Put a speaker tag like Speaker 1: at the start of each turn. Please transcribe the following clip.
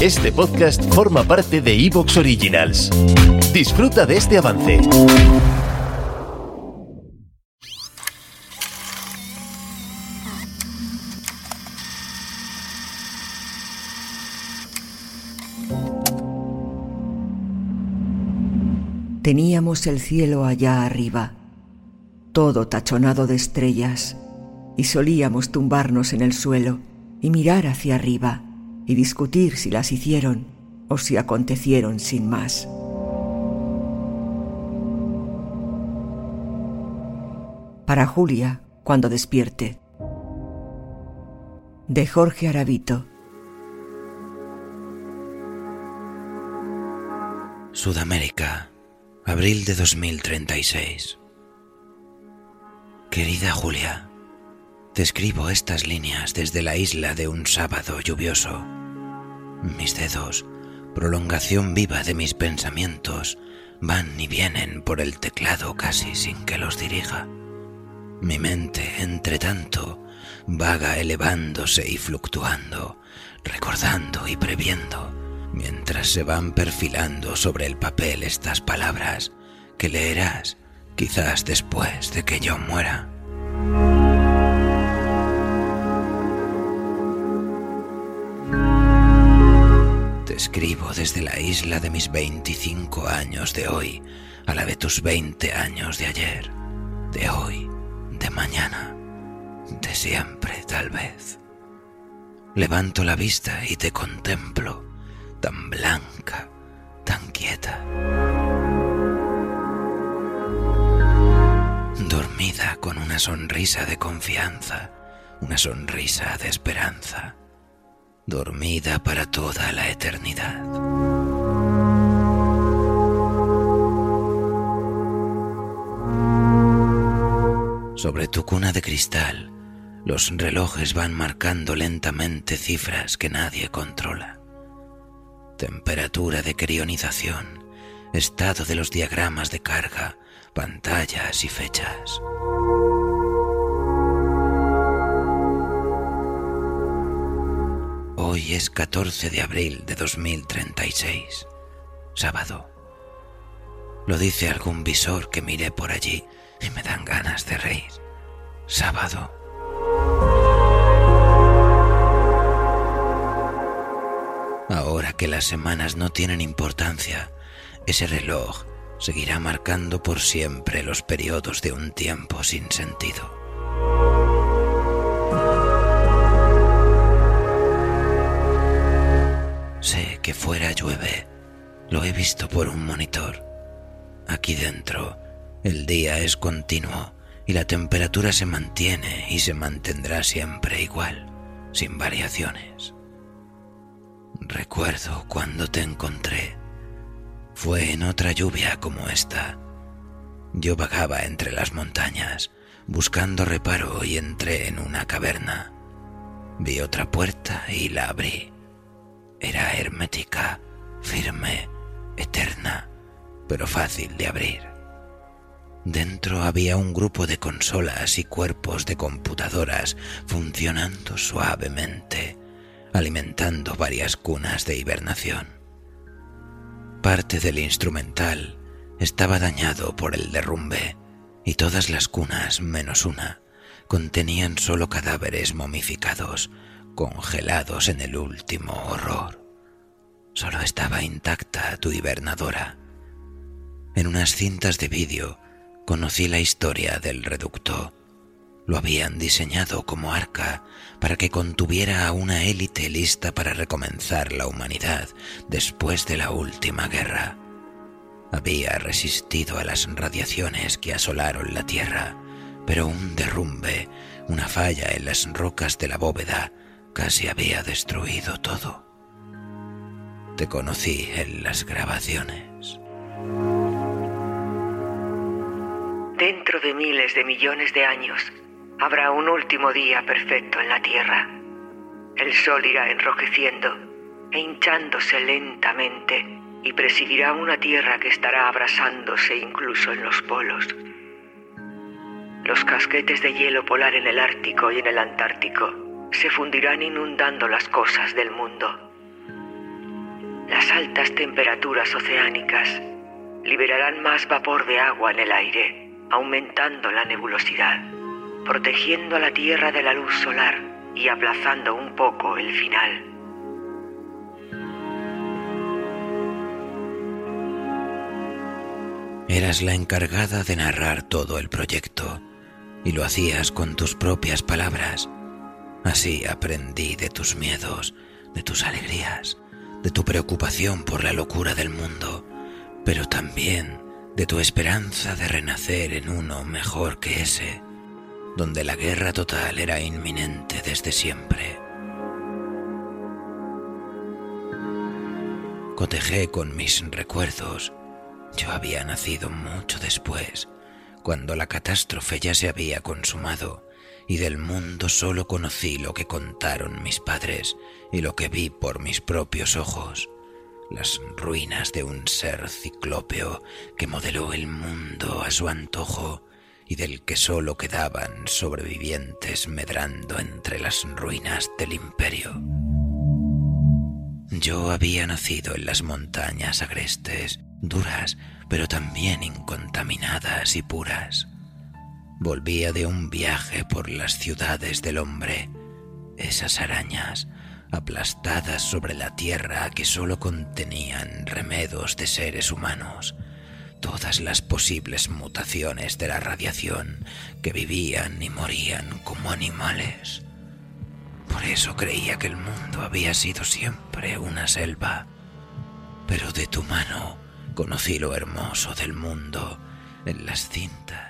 Speaker 1: Este podcast forma parte de Evox Originals. Disfruta de este avance.
Speaker 2: Teníamos el cielo allá arriba, todo tachonado de estrellas, y solíamos tumbarnos en el suelo y mirar hacia arriba y discutir si las hicieron o si acontecieron sin más. Para Julia, cuando despierte. De Jorge Aravito.
Speaker 3: Sudamérica, abril de 2036. Querida Julia, escribo estas líneas desde la isla de un sábado lluvioso. Mis dedos, prolongación viva de mis pensamientos, van y vienen por el teclado casi sin que los dirija. Mi mente, entre tanto, vaga elevándose y fluctuando, recordando y previendo, mientras se van perfilando sobre el papel estas palabras que leerás quizás después de que yo muera. Te escribo desde la isla de mis 25 años de hoy a la de tus 20 años de ayer, de hoy, de mañana, de siempre tal vez. Levanto la vista y te contemplo, tan blanca, tan quieta. Dormida con una sonrisa de confianza, una sonrisa de esperanza dormida para toda la eternidad. Sobre tu cuna de cristal, los relojes van marcando lentamente cifras que nadie controla. Temperatura de crionización, estado de los diagramas de carga, pantallas y fechas. Hoy es 14 de abril de 2036, sábado. Lo dice algún visor que miré por allí y me dan ganas de reír. Sábado. Ahora que las semanas no tienen importancia, ese reloj seguirá marcando por siempre los periodos de un tiempo sin sentido. Sé que fuera llueve. Lo he visto por un monitor. Aquí dentro, el día es continuo y la temperatura se mantiene y se mantendrá siempre igual, sin variaciones. Recuerdo cuando te encontré. Fue en otra lluvia como esta. Yo vagaba entre las montañas, buscando reparo y entré en una caverna. Vi otra puerta y la abrí. Era hermética, firme, eterna, pero fácil de abrir. Dentro había un grupo de consolas y cuerpos de computadoras funcionando suavemente, alimentando varias cunas de hibernación. Parte del instrumental estaba dañado por el derrumbe y todas las cunas, menos una, contenían solo cadáveres momificados congelados en el último horror. Solo estaba intacta tu hibernadora. En unas cintas de vídeo conocí la historia del reducto. Lo habían diseñado como arca para que contuviera a una élite lista para recomenzar la humanidad después de la última guerra. Había resistido a las radiaciones que asolaron la Tierra, pero un derrumbe, una falla en las rocas de la bóveda, casi había destruido todo. Te conocí en las grabaciones.
Speaker 2: Dentro de miles de millones de años habrá un último día perfecto en la Tierra. El sol irá enrojeciendo e hinchándose lentamente y presidirá una Tierra que estará abrasándose incluso en los polos. Los casquetes de hielo polar en el Ártico y en el Antártico se fundirán inundando las cosas del mundo. Las altas temperaturas oceánicas liberarán más vapor de agua en el aire, aumentando la nebulosidad, protegiendo a la Tierra de la luz solar y aplazando un poco el final.
Speaker 3: Eras la encargada de narrar todo el proyecto y lo hacías con tus propias palabras. Así aprendí de tus miedos, de tus alegrías, de tu preocupación por la locura del mundo, pero también de tu esperanza de renacer en uno mejor que ese, donde la guerra total era inminente desde siempre. Cotejé con mis recuerdos. Yo había nacido mucho después, cuando la catástrofe ya se había consumado y del mundo solo conocí lo que contaron mis padres y lo que vi por mis propios ojos, las ruinas de un ser ciclópeo que modeló el mundo a su antojo y del que solo quedaban sobrevivientes medrando entre las ruinas del imperio. Yo había nacido en las montañas agrestes, duras, pero también incontaminadas y puras. Volvía de un viaje por las ciudades del hombre, esas arañas aplastadas sobre la tierra que sólo contenían remedos de seres humanos, todas las posibles mutaciones de la radiación que vivían y morían como animales. Por eso creía que el mundo había sido siempre una selva, pero de tu mano Conocí lo hermoso del mundo. En las cintas